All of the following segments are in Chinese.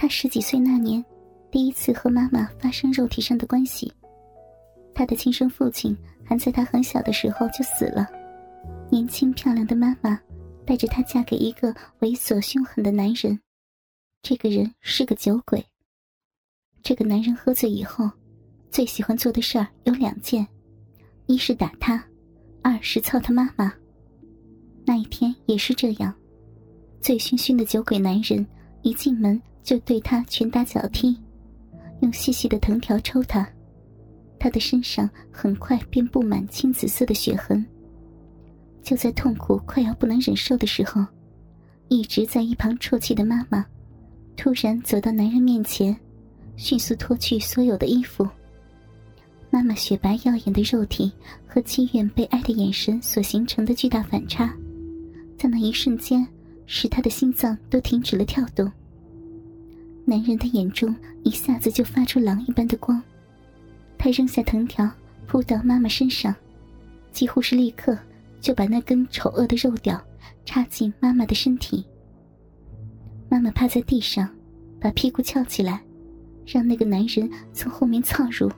他十几岁那年，第一次和妈妈发生肉体上的关系。他的亲生父亲还在他很小的时候就死了，年轻漂亮的妈妈带着他嫁给一个猥琐凶狠的男人。这个人是个酒鬼。这个男人喝醉以后，最喜欢做的事儿有两件：一是打他，二是操他妈妈。那一天也是这样，醉醺醺的酒鬼男人一进门就对他拳打脚踢，用细细的藤条抽他，他的身上很快便布满青紫色的血痕。就在痛苦快要不能忍受的时候，一直在一旁啜泣的妈妈，突然走到男人面前。迅速脱去所有的衣服。妈妈雪白耀眼的肉体和积怨被爱的眼神所形成的巨大反差，在那一瞬间，使他的心脏都停止了跳动。男人的眼中一下子就发出狼一般的光，他扔下藤条扑到妈妈身上，几乎是立刻就把那根丑恶的肉屌插进妈妈的身体。妈妈趴在地上，把屁股翘起来。让那个男人从后面操入。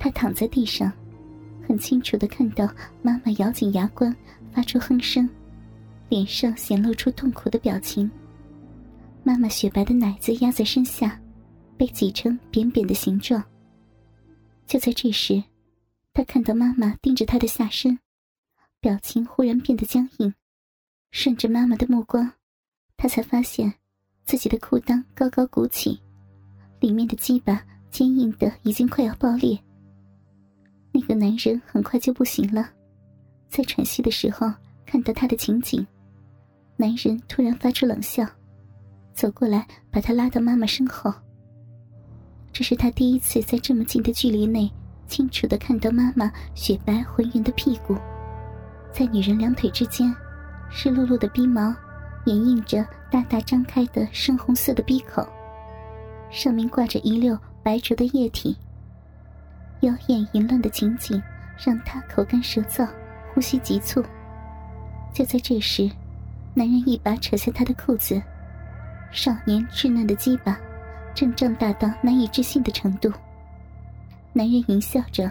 他躺在地上，很清楚的看到妈妈咬紧牙关，发出哼声，脸上显露出痛苦的表情。妈妈雪白的奶子压在身下，被挤成扁扁的形状。就在这时，他看到妈妈盯着他的下身，表情忽然变得僵硬。顺着妈妈的目光，他才发现自己的裤裆高高鼓起。里面的鸡巴坚硬的已经快要爆裂。那个男人很快就不行了，在喘息的时候看到他的情景，男人突然发出冷笑，走过来把他拉到妈妈身后。这是他第一次在这么近的距离内清楚的看到妈妈雪白浑圆的屁股，在女人两腿之间，湿漉漉的逼毛掩映着大大张开的深红色的逼口。上面挂着一溜白浊的液体，妖艳淫乱的情景让他口干舌燥，呼吸急促。就在这时，男人一把扯下他的裤子，少年稚嫩的鸡巴正胀大到难以置信的程度。男人淫笑着，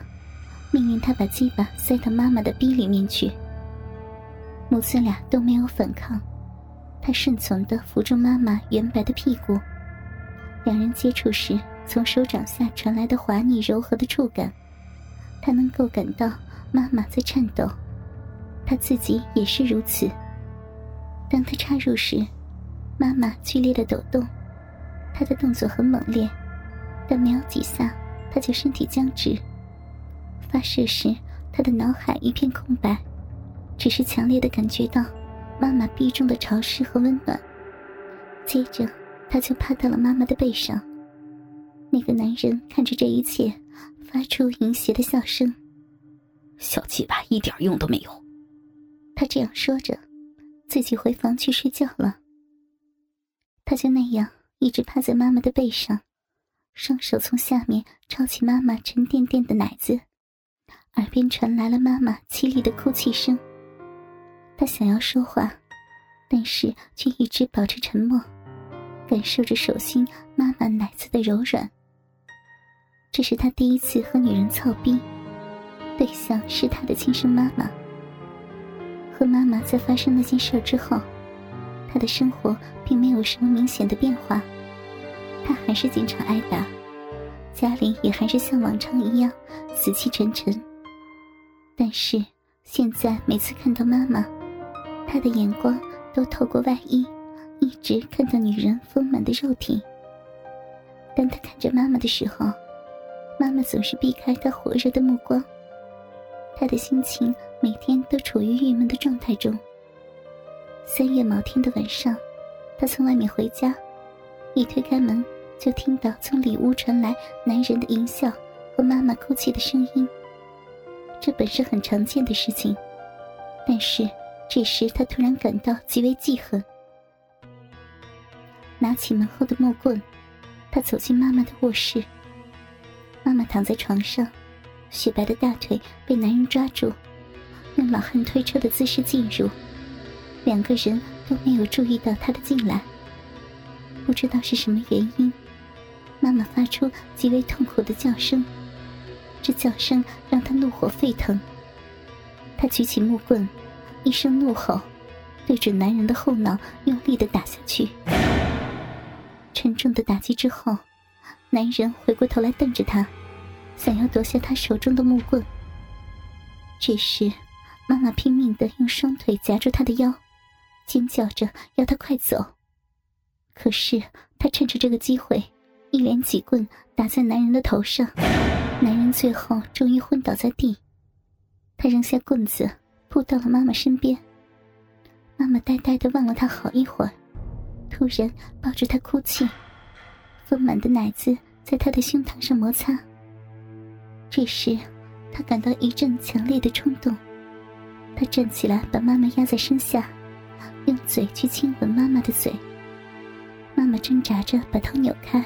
命令他把鸡巴塞到妈妈的逼里面去。母子俩都没有反抗，他顺从地扶住妈妈圆白的屁股。两人接触时，从手掌下传来的滑腻柔和的触感，他能够感到妈妈在颤抖，他自己也是如此。当他插入时，妈妈剧烈的抖动，她的动作很猛烈，但没有几下，她就身体僵直。发射时，他的脑海一片空白，只是强烈的感觉到妈妈臂中的潮湿和温暖。接着。他就趴到了妈妈的背上。那个男人看着这一切，发出淫邪的笑声：“小鸡巴一点用都没有。”他这样说着，自己回房去睡觉了。他就那样一直趴在妈妈的背上，双手从下面抄起妈妈沉甸甸的奶子，耳边传来了妈妈凄厉的哭泣声。他想要说话，但是却一直保持沉默。感受着手心妈妈奶子的柔软。这是他第一次和女人操逼，对象是他的亲生妈妈。和妈妈在发生那件事之后，他的生活并没有什么明显的变化，他还是经常挨打，家里也还是像往常一样死气沉沉。但是现在每次看到妈妈，他的眼光都透过外衣。一直看到女人丰满的肉体。当他看着妈妈的时候，妈妈总是避开他火热的目光。他的心情每天都处于郁闷的状态中。三月某天的晚上，他从外面回家，一推开门，就听到从里屋传来男人的淫笑和妈妈哭泣的声音。这本是很常见的事情，但是这时他突然感到极为记恨。拿起门后的木棍，他走进妈妈的卧室。妈妈躺在床上，雪白的大腿被男人抓住，用老汉推车的姿势进入。两个人都没有注意到他的进来。不知道是什么原因，妈妈发出极为痛苦的叫声，这叫声让她怒火沸腾。她举起木棍，一声怒吼，对准男人的后脑用力的打下去。沉重的打击之后，男人回过头来瞪着她，想要夺下他手中的木棍。这时，妈妈拼命的用双腿夹住他的腰，尖叫着要他快走。可是他趁着这个机会，一连几棍打在男人的头上，男人最后终于昏倒在地。他扔下棍子，扑到了妈妈身边。妈妈呆呆的望了他好一会儿，突然抱着他哭泣，丰满的奶子在他的胸膛上摩擦。这时，他感到一阵强烈的冲动，他站起来，把妈妈压在身下，用嘴去亲吻妈妈的嘴。妈妈挣扎着把头扭开，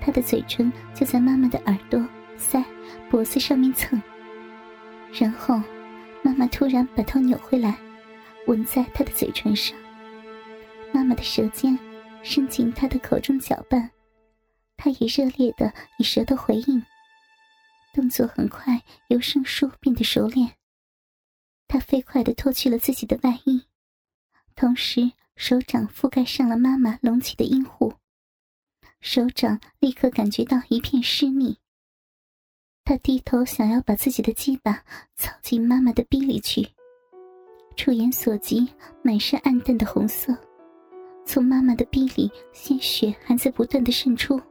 他的嘴唇就在妈妈的耳朵、腮、脖子上面蹭。然后，妈妈突然把头扭回来，吻在他的嘴唇上。妈妈的舌尖伸进他的口中搅拌，他也热烈的以舌头回应。动作很快，由生疏变得熟练。他飞快的脱去了自己的外衣，同时。手掌覆盖上了妈妈隆起的阴户，手掌立刻感觉到一片湿腻。他低头想要把自己的鸡巴操进妈妈的逼里去，触眼所及，满是暗淡的红色，从妈妈的逼里鲜血还在不断的渗出。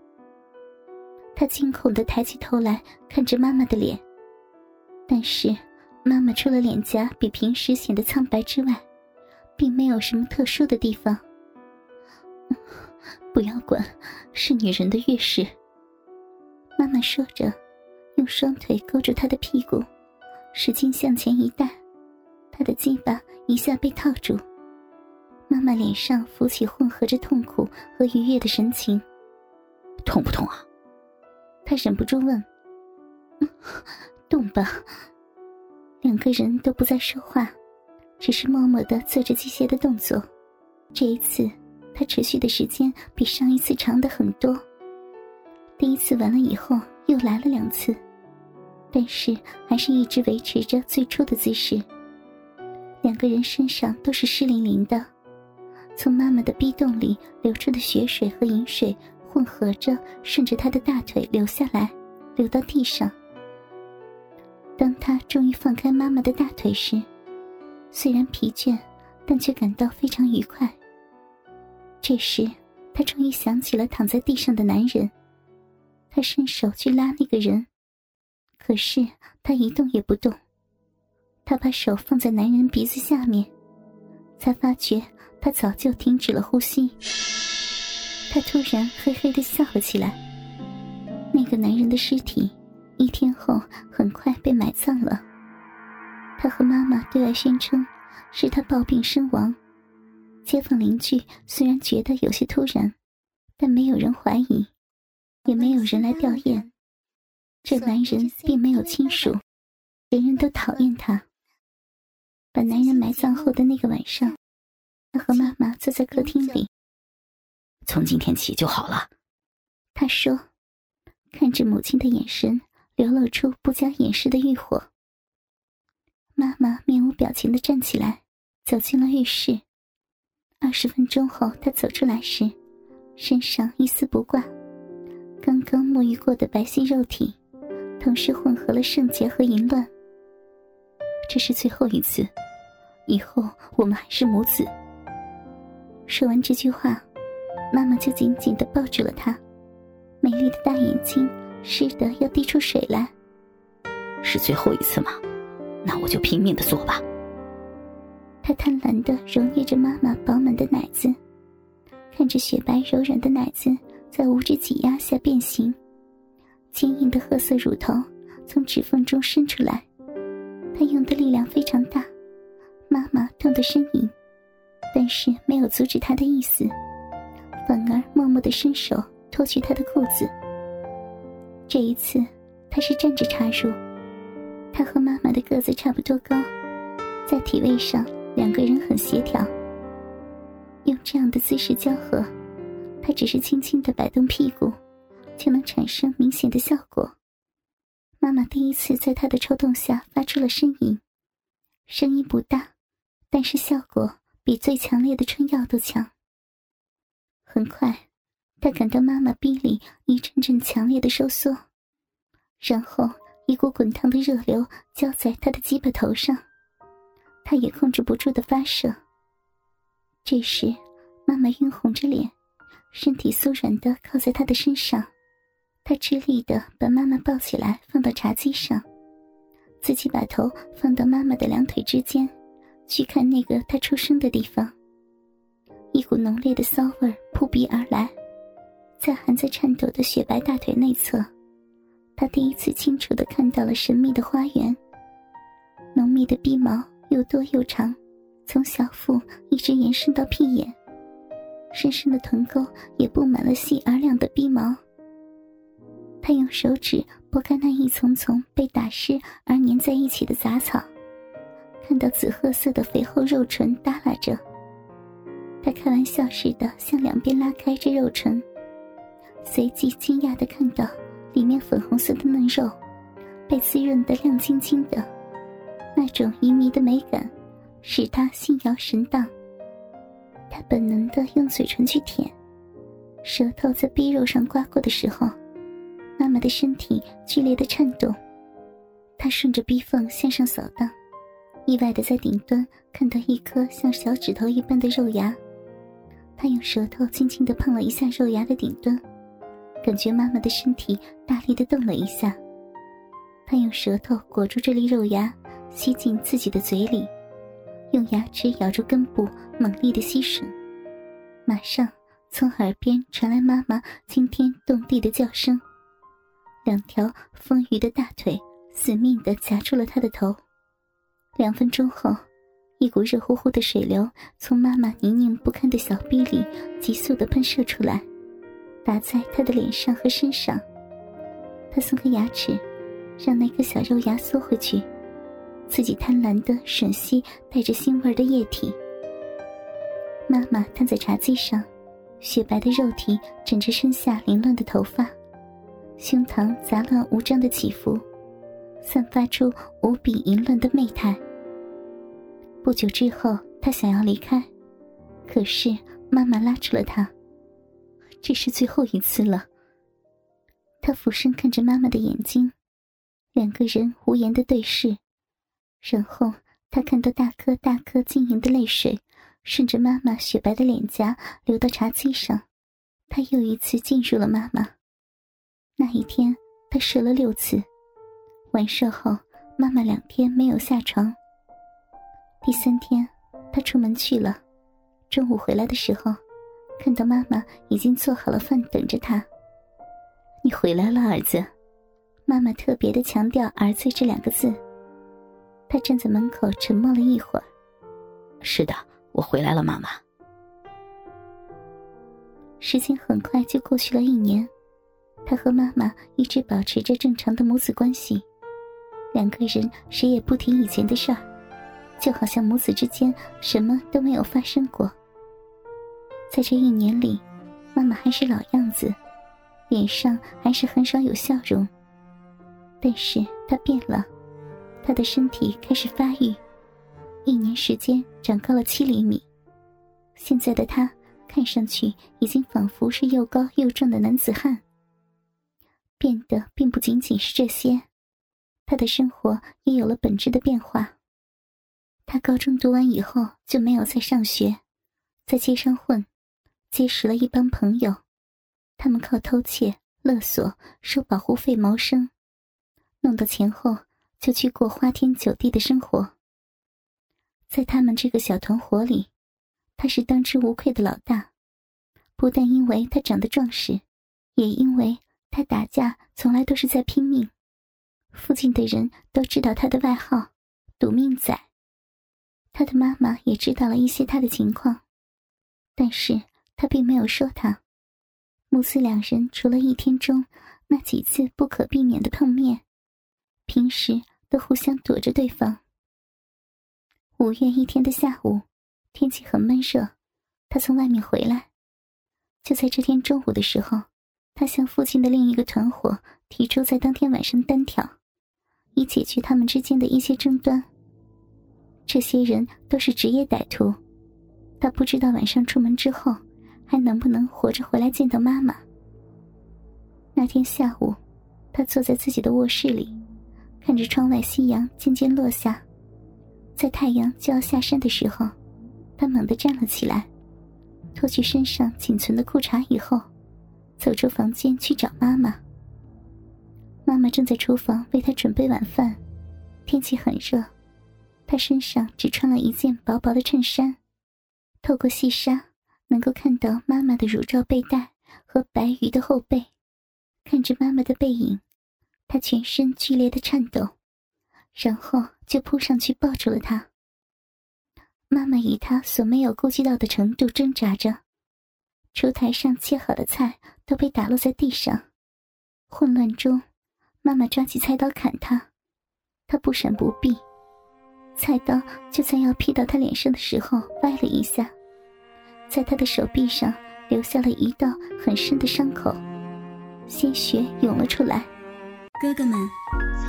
他惊恐的抬起头来看着妈妈的脸，但是妈妈除了脸颊比平时显得苍白之外，并没有什么特殊的地方。不要管，是女人的月事。妈妈说着，用双腿勾住他的屁股，使劲向前一带，他的鸡巴一下被套住。妈妈脸上浮起混合着痛苦和愉悦的神情。痛不痛啊？他忍不住问。动吧。两个人都不再说话。只是默默的做着机械的动作，这一次，他持续的时间比上一次长的很多。第一次完了以后，又来了两次，但是还是一直维持着最初的姿势。两个人身上都是湿淋淋的，从妈妈的逼洞里流出的血水和饮水混合着，顺着他的大腿流下来，流到地上。当他终于放开妈妈的大腿时，虽然疲倦，但却感到非常愉快。这时，他终于想起了躺在地上的男人。他伸手去拉那个人，可是他一动也不动。他把手放在男人鼻子下面，才发觉他早就停止了呼吸。他突然嘿嘿的笑了起来。那个男人的尸体，一天后很快被埋葬了。他和妈妈对外宣称，是他暴病身亡。街坊邻居虽然觉得有些突然，但没有人怀疑，也没有人来吊唁。这男人并没有亲属，人人都讨厌他。把男人埋葬后的那个晚上，他和妈妈坐在客厅里。从今天起就好了，他说，看着母亲的眼神，流露出不加掩饰的欲火。妈妈面无表情的站起来，走进了浴室。二十分钟后，她走出来时，身上一丝不挂，刚刚沐浴过的白皙肉体，同时混合了圣洁和淫乱。这是最后一次，以后我们还是母子。说完这句话，妈妈就紧紧的抱住了他，美丽的大眼睛湿得要滴出水来。是最后一次吗？那我就拼命的做吧。他贪婪的揉捏着妈妈饱满的奶子，看着雪白柔软的奶子在五指挤压下变形，坚硬的褐色乳头从指缝中伸出来。他用的力量非常大，妈妈痛得呻吟，但是没有阻止他的意思，反而默默的伸手脱去他的裤子。这一次，他是站着插入。他和妈妈的个子差不多高，在体位上两个人很协调。用这样的姿势交合，他只是轻轻的摆动屁股，就能产生明显的效果。妈妈第一次在他的抽动下发出了呻吟，声音不大，但是效果比最强烈的春药都强。很快，他感到妈妈臂里一阵阵强烈的收缩，然后一股滚烫的热流浇在他的鸡巴头上，他也控制不住的发射。这时，妈妈晕红着脸，身体酥软的靠在他的身上。他吃力的把妈妈抱起来，放到茶几上，自己把头放到妈妈的两腿之间，去看那个她出生的地方。一股浓烈的骚味扑鼻而来，在还在颤抖的雪白大腿内侧，他第一次清楚的看到了神秘的花园。浓密的鼻毛又多又长，从小腹一直延伸到屁眼，深深的臀沟也布满了细而亮的鼻毛。他用手指拨开那一丛丛被打湿而粘在一起的杂草，看到紫褐色的肥厚肉唇耷拉着。他开玩笑似的向两边拉开这肉唇，随即惊讶的看到里面粉红色的嫩肉被滋润的亮晶晶的，那种旖旎的美感使他心摇神荡。他本能的用嘴唇去舔，舌头在逼肉上刮过的时候。妈妈的身体剧烈的颤动，她顺着逼缝向上扫荡，意外的在顶端看到一颗像小指头一般的肉芽。她用舌头轻轻的碰了一下肉芽的顶端，感觉妈妈的身体大力的动了一下。她用舌头裹住这粒肉芽，吸进自己的嘴里，用牙齿咬住根部，猛力的吸吮。马上从耳边传来妈妈惊天动地的叫声。两条丰腴的大腿死命地夹住了他的头。两分钟后，一股热乎乎的水流从妈妈泥泞不堪的小臂里急速地喷射出来，打在他的脸上和身上。他松开牙齿，让那颗小肉芽缩回去，自己贪婪的吮吸带着腥味的液体。妈妈瘫在茶几上，雪白的肉体枕着身下凌乱的头发。胸膛杂乱无章的起伏，散发出无比淫乱的媚态。不久之后，他想要离开，可是妈妈拉住了他。这是最后一次了。他俯身看着妈妈的眼睛，两个人无言的对视，然后他看到大颗大颗晶莹的泪水顺着妈妈雪白的脸颊流到茶几上，他又一次进入了妈妈。那一天，他射了六次。完射后，妈妈两天没有下床。第三天，他出门去了。中午回来的时候，看到妈妈已经做好了饭等着他。你回来了，儿子。妈妈特别的强调“儿子”这两个字。他站在门口沉默了一会儿。是的，我回来了，妈妈。时间很快就过去了一年。他和妈妈一直保持着正常的母子关系，两个人谁也不提以前的事儿，就好像母子之间什么都没有发生过。在这一年里，妈妈还是老样子，脸上还是很少有笑容。但是她变了，她的身体开始发育，一年时间长高了七厘米。现在的她看上去已经仿佛是又高又壮的男子汉。变的并不仅仅是这些，他的生活也有了本质的变化。他高中读完以后就没有再上学，在街上混，结识了一帮朋友，他们靠偷窃、勒索、收保护费谋生，弄到钱后就去过花天酒地的生活。在他们这个小团伙里，他是当之无愧的老大，不但因为他长得壮实，也因为。他打架从来都是在拼命，附近的人都知道他的外号“赌命仔”。他的妈妈也知道了一些他的情况，但是他并没有说他。母子两人除了一天中那几次不可避免的碰面，平时都互相躲着对方。五月一天的下午，天气很闷热，他从外面回来，就在这天中午的时候，他向附近的另一个团伙提出在当天晚上单挑，以解决他们之间的一些争端。这些人都是职业歹徒，他不知道晚上出门之后还能不能活着回来见到妈妈。那天下午，他坐在自己的卧室里，看着窗外夕阳渐渐落下，在太阳就要下山的时候，他猛地站了起来。脱去身上仅存的裤衩以后，走出房间去找妈妈。妈妈正在厨房为他准备晚饭，天气很热，他身上只穿了一件薄薄的衬衫，透过细纱能够看到妈妈的乳罩背带和白鱼的后背。看着妈妈的背影，他全身剧烈的颤抖，然后就扑上去抱住了她。妈妈以她所没有顾及到的程度挣扎着，烛台上切好的菜都被打落在地上，混乱中，妈妈抓起菜刀砍他，他不闪不避，菜刀就在要劈到他脸上的时候歪了一下，在他的手臂上留下了一道很深的伤口，鲜血涌了出来。哥哥们，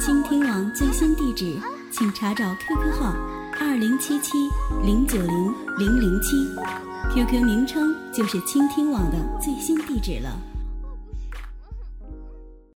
倾听网最新地址，请查找 QQ 号。二零七七零九零零零七，QQ 名称就是倾听网的最新地址了。